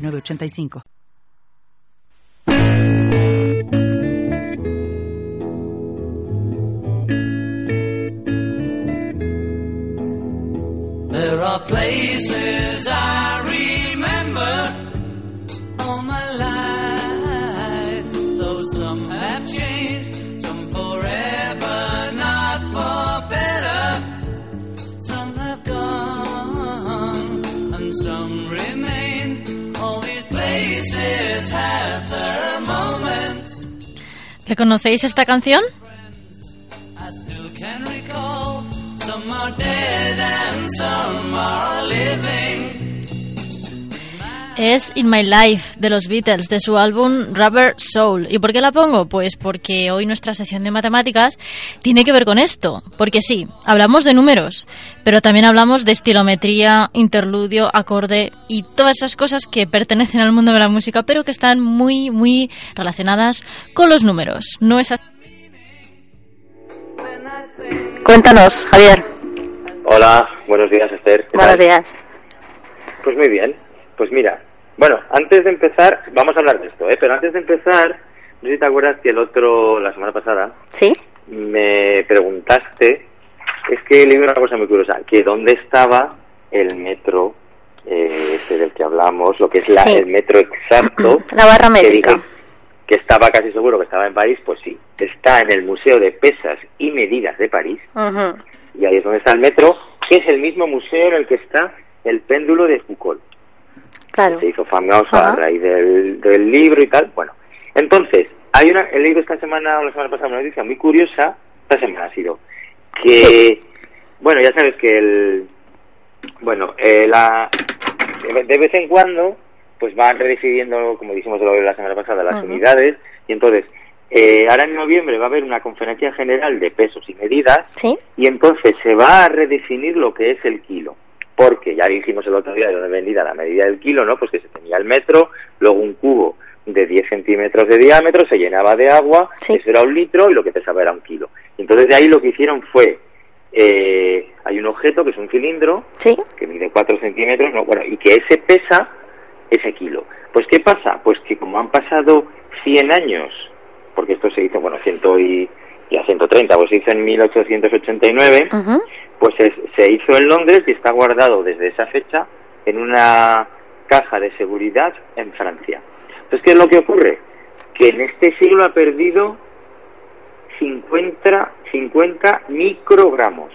906985. There are places I ¿Reconocéis esta canción? Es In My Life de los Beatles, de su álbum Rubber Soul. ¿Y por qué la pongo? Pues porque hoy nuestra sección de matemáticas tiene que ver con esto. Porque sí, hablamos de números, pero también hablamos de estilometría, interludio, acorde y todas esas cosas que pertenecen al mundo de la música, pero que están muy, muy relacionadas con los números. No es así. Cuéntanos, Javier. Hola, buenos días Esther. ¿qué Buenos tal? días. Pues muy bien. Pues mira, bueno, antes de empezar, vamos a hablar de esto, ¿eh? Pero antes de empezar, no sé si te acuerdas que el otro, la semana pasada, ¿Sí? me preguntaste, es que leí una cosa muy curiosa, que dónde estaba el metro eh, ese del que hablamos, lo que es la, Sí. el metro exacto. La barra que dije que estaba casi seguro que estaba en París, pues sí, está en el Museo de Pesas y Medidas de París, y ahí es donde está el metro, que es el mismo museo en el que está el péndulo de Foucault. Claro. Se hizo famoso Ajá. a raíz del, del libro y tal. Bueno, entonces, hay una, he leído esta semana o la semana pasada una noticia muy curiosa, esta semana ha sido, que, bueno, ya sabes que el, bueno, eh, la, de vez en cuando, pues van redefiniendo, como dijimos la semana pasada, las unidades, y entonces, eh, ahora en noviembre va a haber una conferencia general de pesos y medidas, ¿Sí? y entonces se va a redefinir lo que es el kilo. Porque ya dijimos el otro día de donde vendida la medida del kilo, ¿no? Pues que se tenía el metro, luego un cubo de 10 centímetros de diámetro, se llenaba de agua, Sí. eso era un litro y lo que pesaba era un kilo. Entonces de ahí lo que hicieron fue, eh, hay un objeto que es un cilindro, ¿Sí? que mide 4 centímetros, no, bueno, y que ese pesa ese kilo. Pues ¿qué pasa? Pues que como han pasado 100 años, porque esto se hizo, bueno, 100 y, y a 130, pues se hizo en 1889, Ujú. Pues es- se hizo en Londres y está guardado desde esa fecha en una caja de seguridad en Francia. Entonces, ¿qué es lo que ocurre? Que en este siglo ha perdido 50, 50 microgramos.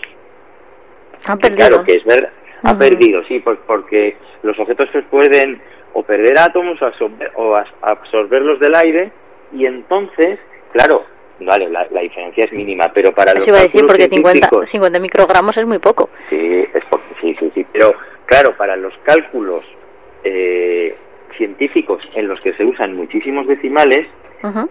Que perdido. Claro que es verdad. Ha perdido, sí, pues porque los objetos pues pueden o perder átomos o absorber, o as- absorberlos del aire y entonces, claro, vale, la, la diferencia es mínima, pero para los Eso iba a decir, porque 50, científicos- 50 microgramos es muy poco. Sí, es sí, sí, sí, pero claro, para los cálculos eh, científicos en los que se usan muchísimos decimales,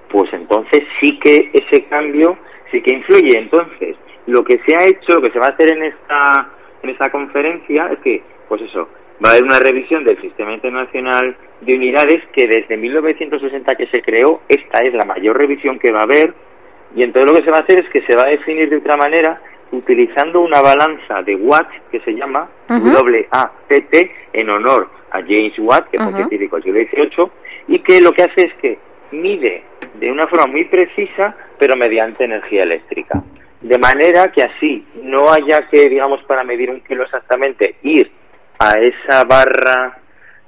pues entonces sí que ese cambio sí que influye. Entonces, lo que se ha hecho, lo que se va a hacer en esta en esta conferencia es que, pues eso, va a haber una revisión del Sistema Internacional de Unidades que desde 1960 que se creó, esta es la mayor revisión que va a haber y entonces lo que se va a hacer es que se va a definir de otra manera utilizando una balanza de Watt que se llama Ujú. WATT en honor a James Watt, que fue un Ujú. científico del siglo XVIII, y que lo que hace es que mide de una forma muy precisa, pero mediante energía eléctrica. De manera que así no haya que, digamos, para medir un kilo exactamente, ir a esa barra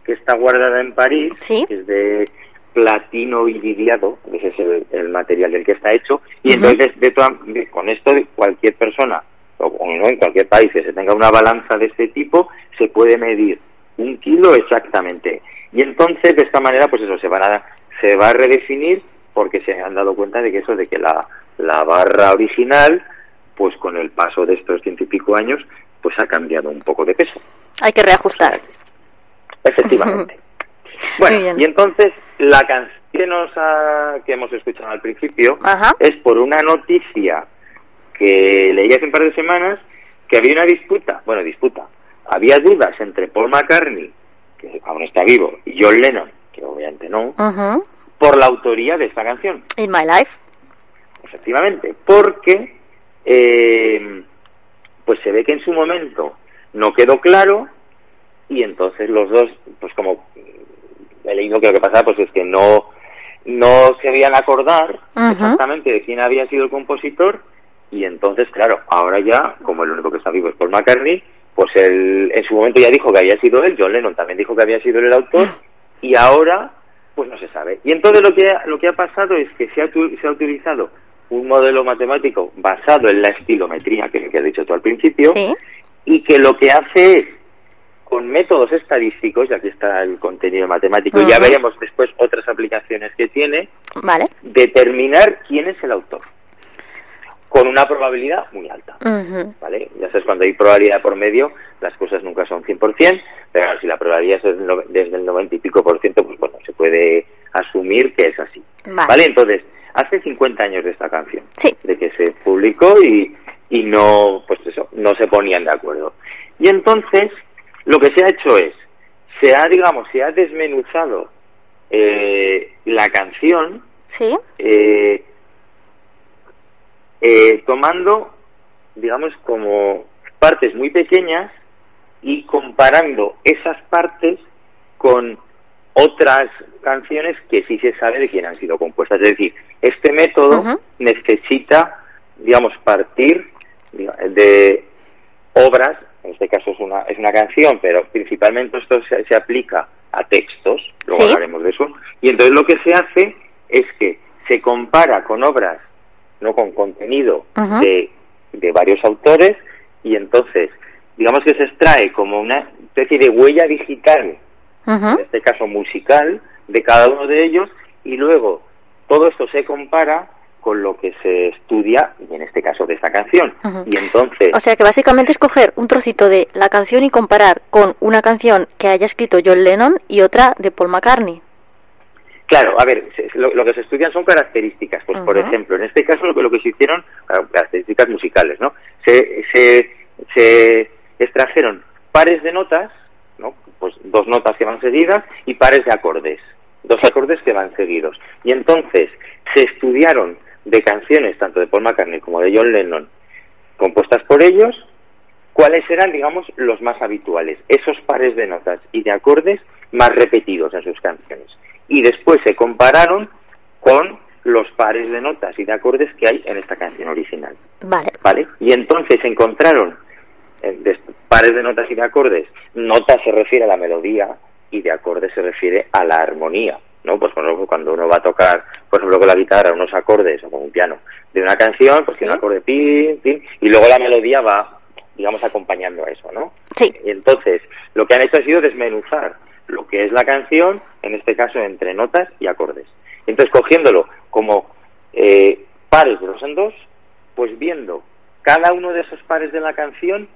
que está guardada en París, Sí. que es de platino iridiado, ese es el, el material del que está hecho, y entonces de toda- de- con esto cualquier persona, o o no en cualquier país que se tenga una balanza de este tipo, se puede medir un kilo exactamente. Y entonces de esta manera, pues eso, se, van a, se va a redefinir porque se han dado cuenta de que eso, de que la, la barra original, pues con el paso de estos ciento y pico años, pues ha cambiado un poco de peso. Hay que reajustar. Efectivamente. Bueno, y entonces la canción que, nos ha- que hemos escuchado al principio Ajá. es por una noticia que leí hace un par de semanas que había una disputa, bueno, disputa, había dudas entre Paul McCartney, que aún está vivo, y John Lennon, que obviamente no, por la autoría de esta canción. In my life. efectivamente, porque eh, pues se ve que en su momento no quedó claro y entonces los dos, pues como he leído que lo que pasaba pues es que no no se habían acordar exactamente de quién había sido el compositor y entonces claro, ahora ya, como el único que está vivo es Paul McCartney, pues él en su momento ya dijo que había sido él, John Lennon también dijo que había sido él el autor y ahora pues no se sabe. Y entonces lo que ha, lo que ha pasado es que se ha, se ha utilizado un modelo matemático basado en la estilometría, que es lo que has dicho tú al principio, Sí. y que lo que hace es, con métodos estadísticos, y aquí está el contenido matemático, y ya veremos después otras aplicaciones que tiene, Vale. determinar quién es el autor, con una probabilidad muy alta. ¿vale? Ya sabes, cuando hay probabilidad por medio, las cosas nunca son 100%, pero claro, si la probabilidad es desde el no- desde el 90 y pico por ciento, pues bueno, se puede asumir que es así. Vale. Entonces, hace 50 años de esta canción, Sí. de que se publicó y, y no, pues eso, no se ponían de acuerdo. Y entonces, lo que se ha hecho es, se ha, digamos, se ha desmenuzado eh, la canción Sí. eh, eh, tomando, digamos, como partes muy pequeñas y comparando esas partes con otras canciones que sí se sabe de quién han sido compuestas. Es decir, este método necesita, digamos, partir de obras, este caso es una, es una canción, pero principalmente esto se, se aplica a textos, luego Sí. hablaremos de eso, y entonces lo que se hace es que se compara con obras, no con contenido de, de varios autores, y entonces, digamos que se extrae como una especie de huella digital en este caso musical, de cada uno de ellos, y luego todo esto se compara con lo que se estudia, y en este caso de esta canción. Y entonces, O sea que básicamente es coger un trocito de la canción y comparar con una canción que haya escrito John Lennon y otra de Paul McCartney. claro, a ver, lo, lo que se estudian son características. Pues, por ejemplo, en este caso lo, que- lo que se hicieron, características musicales, ¿no? Se, se, se extrajeron pares de notas, ¿no? Pues dos notas que van seguidas y pares de acordes, dos acordes que van seguidos. Y entonces se estudiaron de canciones tanto de Paul McCartney como de John Lennon compuestas por ellos, cuáles eran, digamos, los más habituales, esos pares de notas y de acordes más repetidos en sus canciones. Y después se compararon con los pares de notas y de acordes que hay en esta canción original. Vale. ¿vale? Y entonces encontraron eh, de pares de notas y de acordes. Nota se refiere a la melodía y de acordes se refiere a la armonía, ¿no? Pues cuando uno va a tocar, por ejemplo, con la guitarra unos acordes o con un piano de una canción, pues tiene un acorde pin, pin, y luego la melodía va, digamos, acompañando a eso, ¿no? Sí. Y entonces, lo que han hecho ha sido desmenuzar lo que es la canción, en este caso entre notas y acordes. Entonces, cogiéndolo como eh, pares de dos en dos, pues viendo cada uno de esos pares de la canción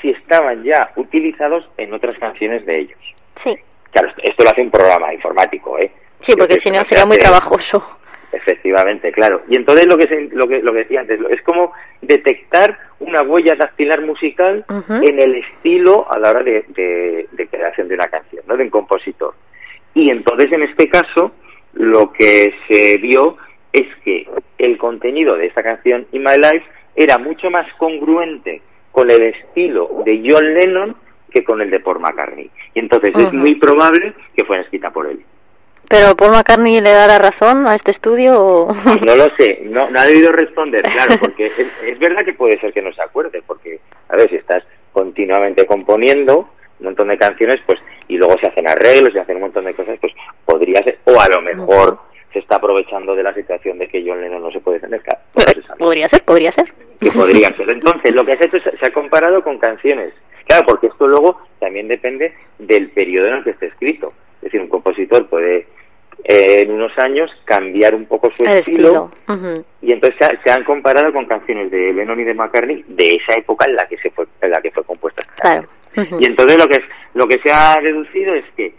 si estaban ya utilizados en otras canciones de ellos. Sí. Claro, esto- lo hace un programa informático, ¿eh? Sí, porque si no se sería muy trabajoso. Efectivamente, claro. Y entonces lo que, se- lo que lo que decía antes, es como detectar una huella dactilar musical en el estilo a la hora de, de- de creación de una canción, ¿no? De un compositor. Y entonces en este caso lo que se vio es que el contenido de esta canción In My Life era mucho más congruente con el estilo de John Lennon que con el de Paul McCartney. Y entonces es muy probable que fuera escrita por él. Pero Paul McCartney le dará razón a este estudio o... No lo sé, no, no ha debido responder, claro, porque es, es verdad que puede ser que no se acuerde, porque, a ver, si estás continuamente componiendo un montón de canciones, pues, y luego se hacen arreglos y hacen un montón de cosas, pues podría ser, o a lo mejor se está aprovechando de la situación de que John Lennon no se puede tener, claro, no se sabe. podría ser, podría ser. que podría ser. Entonces, lo que se ha hecho es se ha comparado con canciones. Claro, porque esto luego también depende del periodo en el que esté escrito. Es decir, un compositor puede eh, en unos años cambiar un poco su El estilo. Y entonces se, ha- se han comparado con canciones de Lennon y de McCartney de esa época en la que se fue en la que fue compuesta esta Claro. y entonces lo que es- lo que se ha deducido es que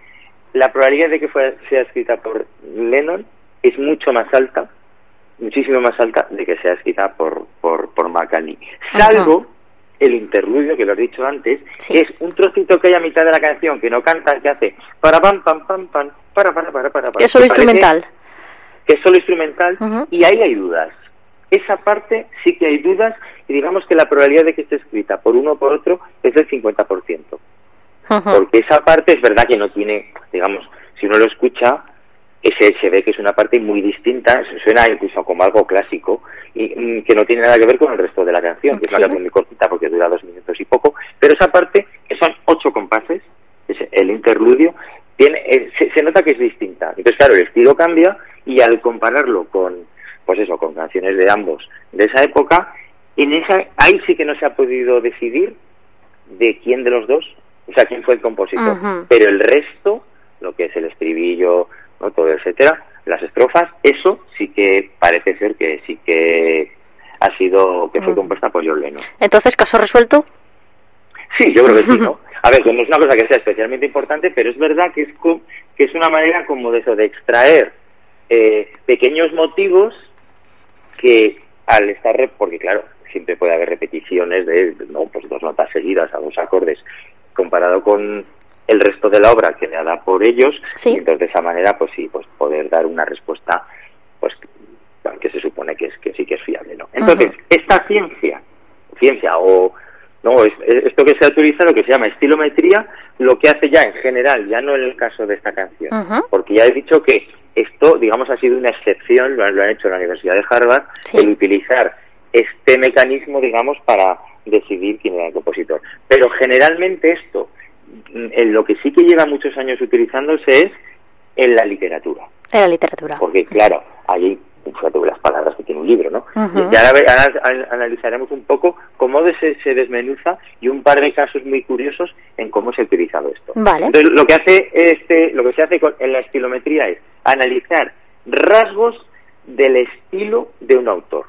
la probabilidad de que sea escrita por Lennon es mucho más alta, muchísimo más alta de que sea escrita por, por, por McCartney. Salvo el interludio que lo he dicho antes, que es un trocito que hay a mitad de la canción que no canta, que hace para pam pam pam pam para para para para para. Es solo instrumental. Que es solo instrumental y ahí hay dudas. Esa parte sí que hay dudas y digamos que la probabilidad de que esté escrita por uno o por otro es del 50%. Porque esa parte es verdad que no tiene, digamos, si uno lo escucha, ese se ve que es una parte muy distinta, suena incluso como algo clásico y mm, que no tiene nada que ver con el resto de la canción, que es una canción muy cortita porque dura dos minutos y poco, pero esa parte, que son ocho compases, el interludio, tiene, eh, se, nota que es distinta. Entonces, claro, el estilo cambia y al compararlo con, pues eso, con canciones de ambos de esa época, en esa, ahí sí que no se ha podido decidir de quién de los dos, o sea, quién fue el compositor. Pero el resto, lo que es el estribillo, ¿no? todo etcétera, las estrofas, eso sí que parece ser que sí que ha sido, que fue compuesta por John Lennon. Entonces, ¿caso resuelto? Sí, yo creo que sí, ¿no? A ver, no es una cosa que sea especialmente importante, pero es verdad que es, que es una manera como de eso, de extraer eh, pequeños motivos que al estar, porque claro, siempre puede haber repeticiones de no pues dos notas seguidas a dos acordes comparado con el resto de la obra que le da por ellos y entonces de esa manera pues sí pues poder dar una respuesta pues que se supone que es que sí que es fiable no entonces esta ciencia ciencia o no esto que se utiliza lo que se llama estilometría lo que hace ya en general ya no en el caso de esta canción. Porque ya he dicho que esto digamos ha sido una excepción lo, han hecho en la Universidad de Harvard el utilizar este mecanismo digamos para decidir quién era el compositor. Pero generalmente esto en lo que sí que lleva muchos años utilizándose es en la literatura. En la literatura. Porque, claro, hay fíjate las palabras que tiene un libro, ¿no? Y ahora, analizaremos un poco cómo se, se, desmenuza y un par de casos muy curiosos en cómo se ha utilizado esto. Vale. Entonces, lo que hace este, lo que se hace con, en la estilometría es analizar rasgos del estilo de un autor,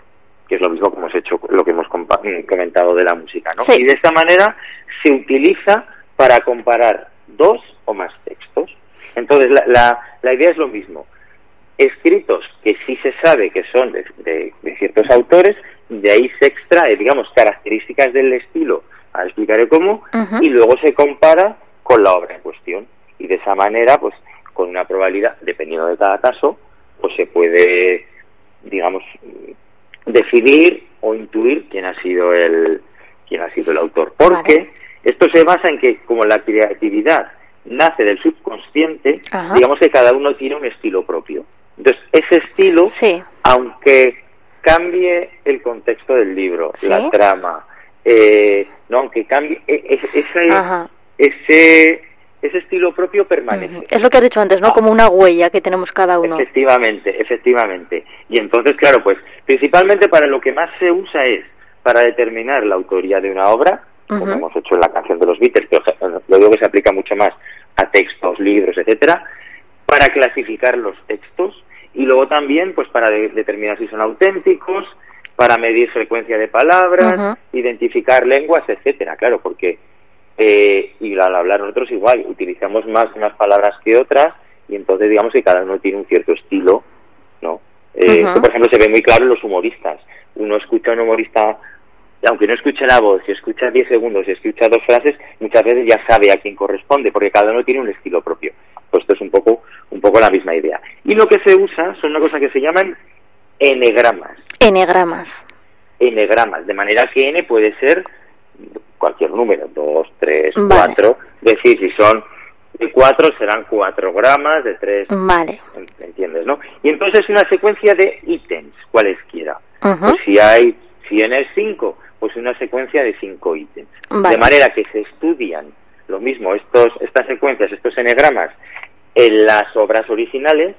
que es lo mismo como hemos hecho, lo que hemos comentado de la música, ¿no? Y de esta manera se utiliza para comparar dos o más textos. Entonces, la, la, idea es lo mismo. Escritos que sí se sabe que son de, ciertos autores, de ahí se extrae, digamos, características del estilo, ahora explicaré cómo, y luego se compara con la obra en cuestión. Y de esa manera, pues, con una probabilidad, dependiendo de cada caso, pues se puede, digamos, definir o intuir quién ha sido el, quién ha sido el autor. Porque esto se basa en que, como la creatividad nace del subconsciente, digamos que cada uno tiene un estilo propio. Entonces, ese estilo, aunque cambie el contexto del libro, la trama, eh, no, aunque cambie, e, e, ese, ese, ese estilo propio permanece. Es lo que has dicho antes, ¿no? Ah. Como una huella que tenemos cada uno. Efectivamente, efectivamente. Y entonces, claro, pues principalmente para lo que más se usa es para determinar la autoría de una obra, como hemos hecho en la canción de los Beatles, pero luego que se aplica mucho más a textos, libros, etcétera, para clasificar los textos y luego también pues para determinar si son auténticos, para medir frecuencia de palabras, identificar lenguas, etcétera, claro, porque eh, y al hablar nosotros igual utilizamos más unas palabras que otras y entonces digamos que cada uno tiene un cierto estilo, ¿no? Eh, por ejemplo se ve muy claro en los humoristas. Uno escucha a un humorista aunque no escuche la voz, si escucha 10 segundos, si escucha dos frases, muchas veces ya sabe a quién corresponde, porque cada uno tiene un estilo propio. Pues esto es un poco, un poco la misma idea. Y lo que se usa son una cosa que se llaman enegramas. Enegramas. Enegramas, de manera que n puede ser cualquier número, 2, 3, 4, es decir, si son de 4 serán 4 gramas, de 3... Vale. ¿Entiendes, no? Y entonces es una secuencia de ítems, cualesquiera. Pues si hay, si n es 5, pues una secuencia de cinco ítems. De manera que se estudian lo mismo estos, estas secuencias, estos enegramas, en las obras originales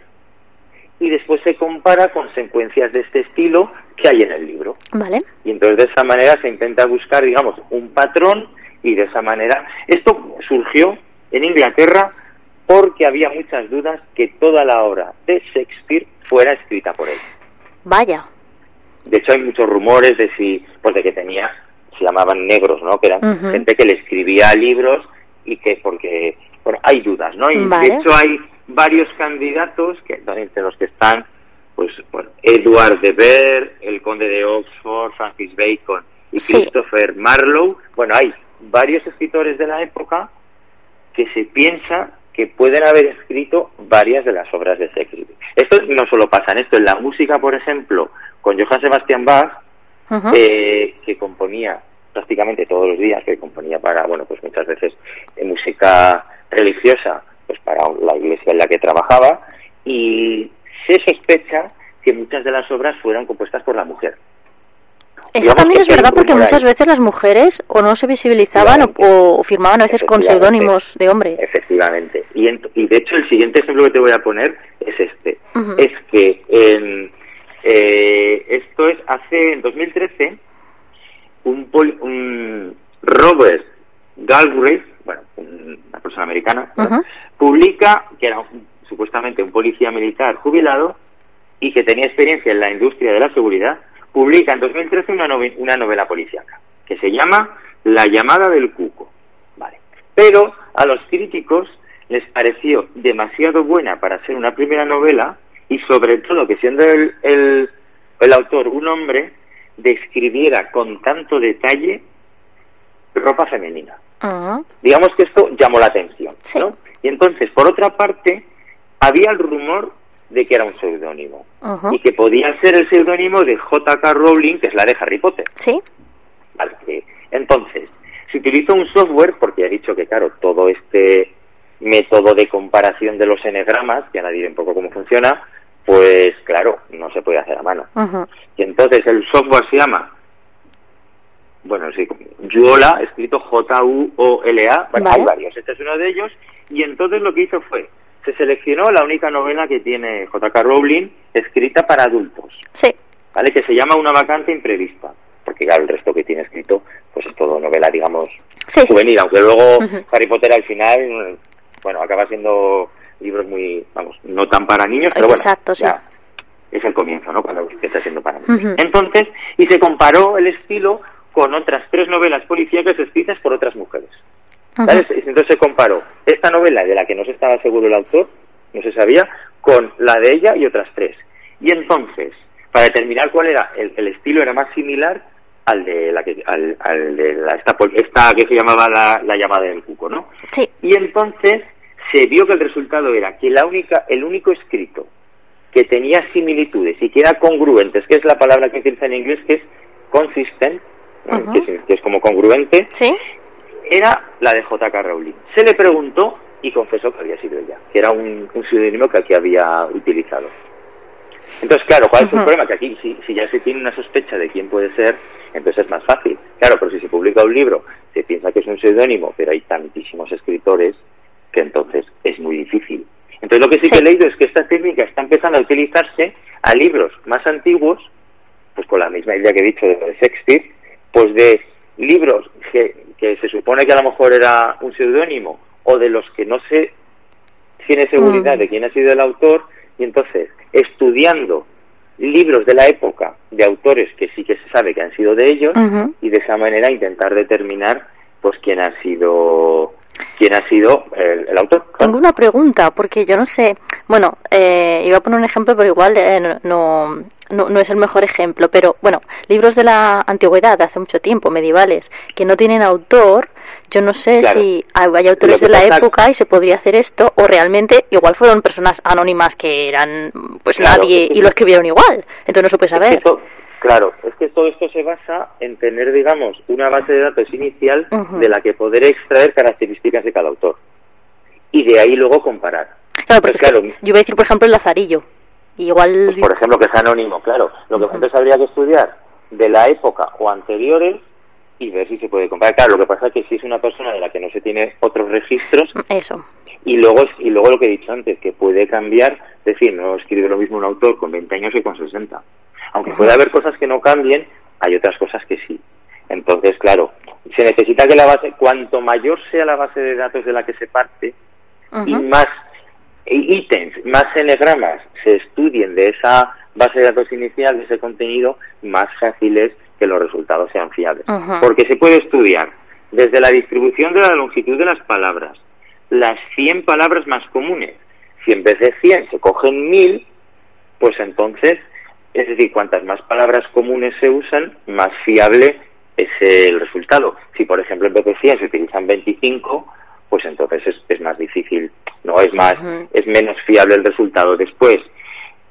y después se compara con secuencias de este estilo que hay en el libro. Vale. Y entonces de esa manera se intenta buscar, digamos, un patrón y de esa manera esto surgió en Inglaterra porque había muchas dudas que toda la obra de Shakespeare fuera escrita por él. Vaya. De hecho, hay muchos rumores de si, pues de que tenía, se llamaban negros, ¿no? Que eran gente que le escribía libros y que porque bueno, hay dudas, ¿no? Y Vale. de hecho hay varios candidatos, que entre los que están, pues, bueno, Edward de Ver, el conde de Oxford, Francis Bacon y Sí. Christopher Marlowe. Bueno, hay varios escritores de la época que se piensa que pueden haber escrito varias de las obras de Shakespeare. Esto no solo pasa en esto, en la música, por ejemplo, con Johann Sebastian Bach, eh, que componía prácticamente todos los días, que componía para, bueno, pues muchas veces eh, música religiosa, pues para la iglesia en la que trabajaba, y se sospecha que muchas de las obras fueron compuestas por la mujer. Eso digamos también es verdad porque muchas veces las mujeres o no se visibilizaban o, o firmaban a veces con seudónimos de hombre. Efectivamente. Y, ent- y de hecho el siguiente ejemplo que te voy a poner es este. Es que en, eh, esto es hace, en 2013, un, un Robert Galbraith, bueno, un- una persona americana, publica que era un- supuestamente un policía militar jubilado y que tenía experiencia en la industria de la seguridad, publica en 2013 una, nove- una novela policíaca que se llama La llamada del cuco. Vale. Pero a los críticos les pareció demasiado buena para ser una primera novela y sobre todo que siendo el, el, el autor un hombre describiera con tanto detalle ropa femenina Ujú. digamos que esto llamó la atención, Sí. ¿no? Y entonces, por otra parte, había el rumor de que era un seudónimo y que podía ser el seudónimo de J.K. Rowling, que es la de Harry Potter. Sí. Vale, que- Entonces, se utilizó un software, porque he dicho que, claro, todo este método de comparación de los enegramas, que ahora diré un poco cómo funciona, pues claro, no se puede hacer a mano. Y entonces el software se llama, bueno, sí, Juola, escrito J-U-O-L-A, bueno, Vale. hay varios, este es uno de ellos, y entonces lo que hizo fue, se seleccionó la única novela que tiene J.K. Rowling escrita para adultos, Sí. ¿vale? Que se llama Una vacante imprevista, porque claro, el resto que tiene escrito, pues es todo novela, digamos, Sí. juvenil, aunque luego. Harry Potter al final, bueno, acaba siendo libros muy, vamos, no tan para niños, pero bueno, Exacto, sí. ya es el comienzo, ¿no? Cuando está siendo para niños. Entonces, y se comparó el estilo con otras tres novelas policíacas escritas por otras mujeres. Entonces se comparó esta novela de la que no se estaba seguro el autor, no se sabía, con la de ella y otras tres. Y entonces, para determinar cuál era el, el estilo, era más similar al de la que, al, al de la, esta, esta que se llamaba la, la llamada del cuco, ¿no? Sí. Y entonces se vio que el resultado era que la única, el único escrito que tenía similitudes y que era congruentes, que es la palabra que utiliza en inglés, que es consistent. Ujú. que, es, que es como congruente, Sí. era la de J.K. Rowling. Se le preguntó y confesó que había sido ella, que era un, un seudónimo que aquí había utilizado. Entonces, claro, ¿cuál es el problema? Que aquí, si, si ya se tiene una sospecha de quién puede ser, entonces es más fácil. Claro, pero si se publica un libro, se piensa que es un seudónimo, pero hay tantísimos escritores que entonces es muy difícil. Entonces, lo que sí, que he leído es que esta técnica está empezando a utilizarse a libros más antiguos, pues con la misma idea que he dicho de Shakespeare, pues de libros que, que se supone que a lo mejor era un seudónimo o de los que no se tiene seguridad Mm. de quién ha sido el autor y entonces estudiando libros de la época de autores que sí que se sabe que han sido de ellos y de esa manera intentar determinar pues quién ha sido quién ha sido el, el autor Tengo una pregunta, porque yo no sé. Bueno, eh, iba a poner un ejemplo, pero igual eh, no, no, no, es el mejor ejemplo. Pero bueno, libros de la antigüedad, de hace mucho tiempo, medievales, que no tienen autor, yo no sé Claro. si hay autores de la pasa- época y se podría hacer esto, o realmente igual fueron personas anónimas que eran pues Claro, nadie y lo escribieron igual. Entonces no se puede saber. esto- claro, es que todo esto se basa en tener, digamos, una base de datos inicial de la que poder extraer características de cada autor. Y de ahí luego comparar. Claro, porque Pues claro, yo iba a decir, por ejemplo, el Lazarillo. Igual. pues por ejemplo, que es anónimo, claro. Lo que entonces habría que estudiar de la época o anteriores y ver si se puede comparar. Claro, lo que pasa es que si es una persona de la que no se tiene otros registros Eso. y luego y luego lo que he dicho antes, que puede cambiar, es decir, no escribe lo mismo un autor con 20 años que con 60. Aunque puede haber cosas que no cambien, hay otras cosas que sí. Entonces, claro, se necesita que la base, cuanto mayor sea la base de datos de la que se parte, y más ítems, más enegramas se estudien de esa base de datos inicial, de ese contenido, más fácil es que los resultados sean fiables. Porque se puede estudiar desde la distribución de la longitud de las palabras, las 100 palabras más comunes. Si en vez de 100 se cogen 1000, pues entonces, es decir, cuantas más palabras comunes se usan, más fiable es el resultado. Si, por ejemplo, en vez de 100 se utilizan 25, pues entonces es, es más difícil, no es más, es menos fiable el resultado. Después,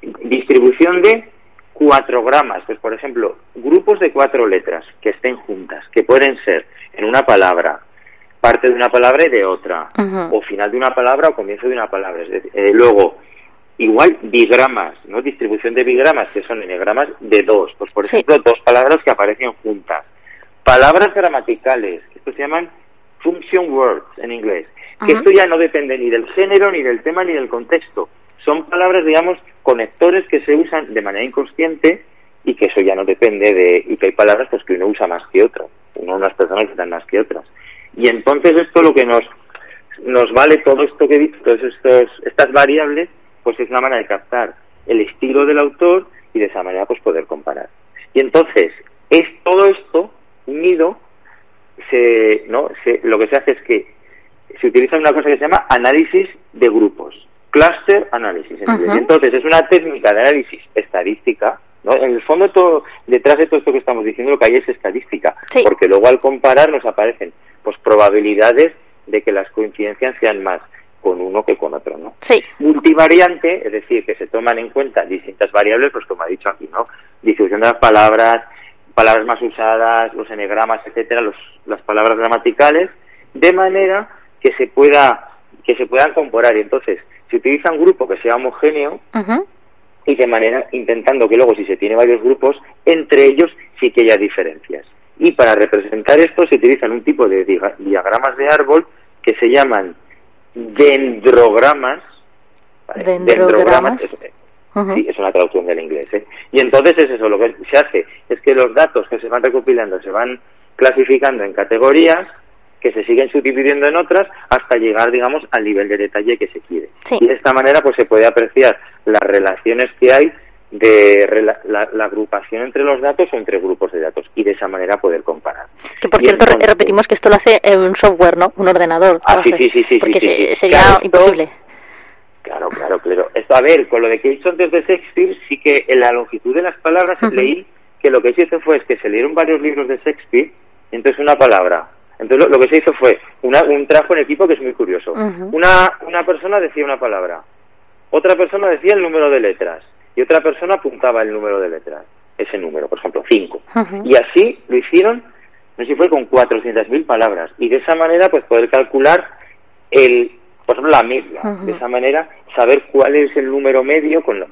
distribución de cuatro gramas, pues por ejemplo, grupos de cuatro letras que estén juntas, que pueden ser en una palabra, parte de una palabra y de otra, o final de una palabra o comienzo de una palabra. Eh, luego, igual bigramas, ¿no? Distribución de bigramas, que son enegramas de dos, pues por ejemplo, dos palabras que aparecen juntas. Palabras gramaticales, que esto se llaman function words en inglés, que esto ya no depende ni del género, ni del tema, ni del contexto. Son palabras, digamos, conectores que se usan de manera inconsciente y que eso ya no depende de y que hay palabras pues que uno usa más que otro uno unas personas usan más que otras y entonces esto lo que nos nos vale todo esto que he dicho todas estos estas variables pues es una manera de captar el estilo del autor y de esa manera pues poder comparar. Y entonces es todo esto unido se no se, lo que se hace es que se utiliza una cosa que se llama análisis de grupos cluster análisis entonces es una técnica de análisis estadística ¿no? En el fondo, todo, detrás de todo esto que estamos diciendo, lo que hay es estadística, porque luego al comparar nos aparecen pues probabilidades de que las coincidencias sean más con uno que con otro, ¿no? Multivariante, es decir, que se toman en cuenta distintas variables, pues como ha dicho aquí, ¿no? Distribución de las palabras, palabras más usadas, los enegramas, etcétera, los, las palabras gramaticales, de manera que se pueda que se puedan comparar. Y entonces, si utiliza un grupo que sea homogéneo, y de manera intentando que luego si se tiene varios grupos, entre ellos sí que haya diferencias. Y para representar esto se utilizan un tipo de diagramas de árbol que se llaman dendrogramas. Dendrogramas. Sí, es una traducción del inglés. ¿eh? Y entonces es eso, lo que se hace es que los datos que se van recopilando se van clasificando en categorías que se siguen subdividiendo en otras hasta llegar, digamos, al nivel de detalle que se quiere. Y de esta manera, pues se puede apreciar las relaciones que hay de la, agrupación entre los datos o entre grupos de datos y de esa manera poder comparar. Que por cierto repetimos que esto lo hace un software, ¿no? Un ordenador. Ah, sí, sí, sí, Porque sería imposible. claro, claro, claro. Esto, a ver, con lo de que he dicho antes de Shakespeare, sí que en la longitud de las palabras leí que lo que se hizo fue es que se leyeron varios libros de Shakespeare y entonces una palabra entonces lo, que se hizo fue una, un trabajo en equipo que es muy curioso. una, una persona decía una palabra, otra persona decía el número de letras y otra persona apuntaba el número de letras, ese número, por ejemplo, cinco. Y así lo hicieron, no sé si fue con 400.000 palabras. Y de esa manera, pues poder calcular el, por ejemplo, la media. De esa manera, saber cuál es el número medio con la,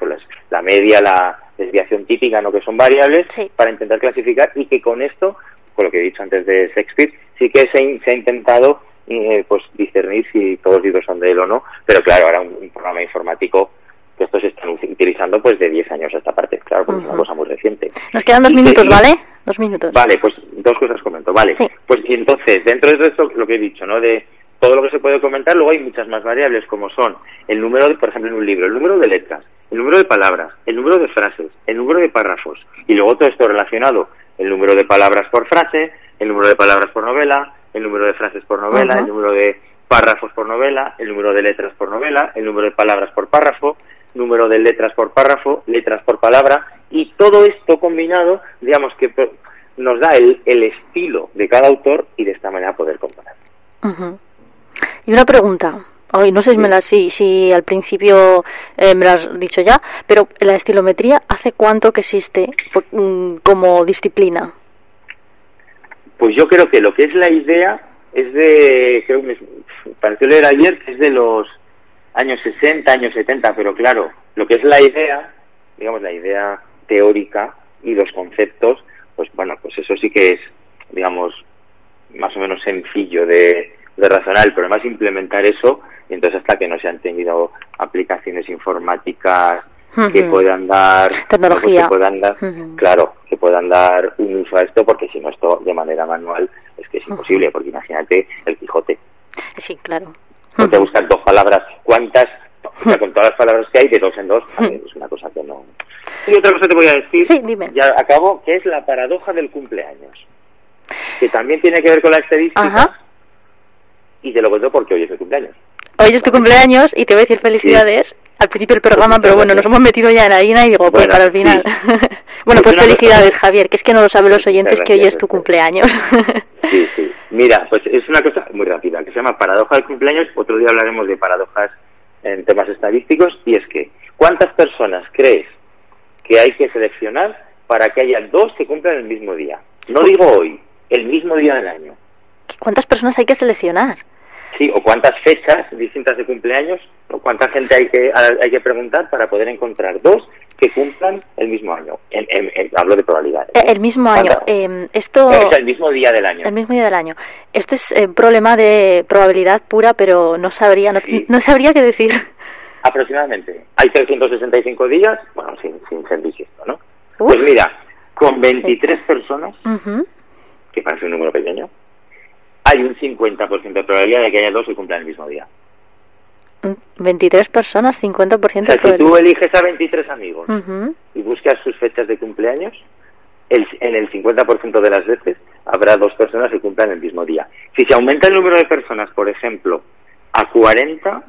la media, la desviación típica, no que son variables, para intentar clasificar y que con esto con lo que he dicho antes de Shakespeare, sí que se, ha intentado eh, pues discernir si todos los libros son de él o no, pero claro, ahora un, programa informático que estos se están utilizando pues de 10 años a esta parte, claro, porque es una cosa muy reciente. Nos quedan dos minutos, ¿vale? Dos minutos. Vale, pues dos cosas comento, vale. Pues entonces, dentro de esto, lo que he dicho, ¿no? De todo lo que se puede comentar, luego hay muchas más variables como son el número, de, por ejemplo, en un libro, el número de letras, el número de palabras, el número de frases, el número de párrafos y luego todo esto relacionado el número de palabras por frase, el número de palabras por novela, el número de frases por novela, el número de párrafos por novela, el número de letras por novela, el número de palabras por párrafo, número de letras por párrafo, letras por palabra, y todo esto combinado, digamos que nos da el, el estilo de cada autor y de esta manera poder comparar. Y una pregunta, Hoy no sé si, me la, si, si al principio eh, me lo has dicho ya, pero la estilometría, ¿hace cuánto que existe mm, como disciplina? Pues yo creo que lo que es la idea es de, creo que me pareció leer ayer que es de los años 60, años 70, pero claro, lo que es la idea, digamos la idea teórica y los conceptos, pues bueno, pues eso sí que es, digamos, más o menos sencillo de, de razonar. El problema es implementar eso y entonces hasta que no se han tenido aplicaciones informáticas que puedan dar pues tecnología. que puedan dar claro que puedan dar un uso a esto porque si no esto de manera manual es que es imposible porque imagínate el Quijote. Sí claro. No te buscar dos palabras cuántas con todas las palabras que hay de dos en dos es una cosa que no. Y otra cosa te voy a decir sí, dime. ya acabo que es la paradoja del cumpleaños. Que también tiene que ver con la estadística y te lo cuento porque hoy es el cumpleaños. hoy es tu cumpleaños y te voy a decir felicidades al principio del programa, pero bueno, nos hemos metido ya en harina y digo, pues para el final. bueno, pues felicidades, Javier, que es que no lo saben los oyentes que hoy es tu cumpleaños. sí, sí. Mira, pues es una cosa muy rápida, que se llama paradoja del cumpleaños. Otro día hablaremos de paradojas en temas estadísticos, y es que, ¿cuántas personas crees que hay que seleccionar para que haya dos que cumplan el mismo día? No digo hoy, el mismo día del año. ¿Cuántas personas hay que seleccionar? Sí, o cuántas fechas distintas de cumpleaños, o cuánta gente hay que, hay que preguntar para poder encontrar dos que cumplan el mismo año. hablo de probabilidades. ¿eh? El mismo año. Eh, esto... Es el mismo día del año. El mismo día del año. Esto es un eh, problema de probabilidad pura, pero no sabría, no, sabría qué decir. Aproximadamente. Hay 365 días, bueno, sin, sin ser bisiesto, ¿no? Pues mira, con 23 personas, que parece un número pequeño, hay un 50% de probabilidad de que haya dos que cumplan el mismo día. 23 personas, 50% de probabilidad. Si tú eliges a 23 amigos y buscas sus fechas de cumpleaños, el, en el 50% de las veces habrá dos personas que cumplan el mismo día. Si se aumenta el número de personas, por ejemplo, a 40,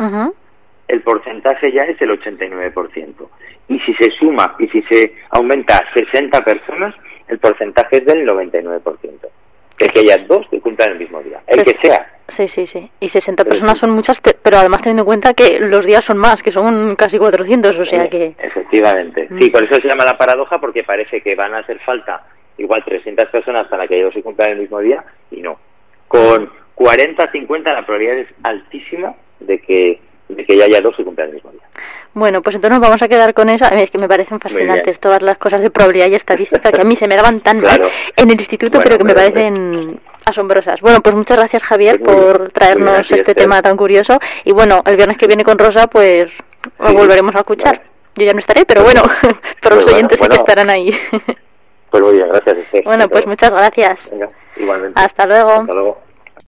el porcentaje ya es el 89%. Y si se suma y si se aumenta a 60 personas, el porcentaje es del 99% que, que haya dos que cumplan el mismo día, el que sea. Sí, sí, sí. Y 60 personas son muchas, pero además teniendo en cuenta que los días son más, que son casi 400, o sea que... Efectivamente. Sí, mm. por eso se llama la paradoja, porque parece que van a hacer falta igual 300 personas para que ellos se cumplan el mismo día, y no. Con 40, 50 la probabilidad es altísima de que de que ya haya dos que cumplan el mismo día. Bueno, pues entonces nos vamos a quedar con eso. Es que me parecen fascinantes todas las cosas de probabilidad y estadística que a mí se me daban tan mal en el instituto, pero que me parecen asombrosas. Bueno, pues muchas gracias Javier por traernos este tema tan curioso. Y bueno, el viernes que viene con Rosa, pues lo volveremos a escuchar. Yo ya no estaré, pero bueno, pero los oyentes sí que estarán ahí. Pues muy bien, gracias. Bueno, pues muchas gracias. igualmente. Hasta luego. Hasta luego.